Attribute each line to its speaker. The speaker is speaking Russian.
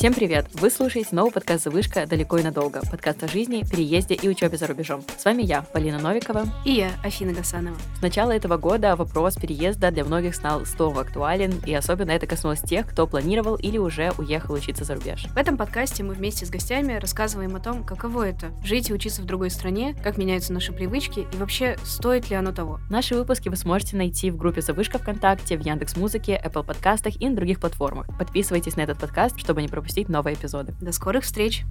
Speaker 1: Всем привет! Вы слушаете новый подкаст «Завышка. Далеко и надолго». Подкаст о жизни, переезде и учебе за рубежом. С вами я, Полина Новикова.
Speaker 2: И я, Афина Гасанова.
Speaker 1: С начала этого года вопрос переезда для многих стал снова актуален, и особенно это коснулось тех, кто планировал или уже уехал учиться за рубеж.
Speaker 2: В этом подкасте мы вместе с гостями рассказываем о том, каково это — жить и учиться в другой стране, как меняются наши привычки и вообще стоит ли оно того.
Speaker 1: Наши выпуски вы сможете найти в группе «Завышка ВКонтакте», в Яндекс Музыке, Apple подкастах и на других платформах. Подписывайтесь на этот подкаст, чтобы не пропустить новые эпизоды.
Speaker 2: До скорых встреч!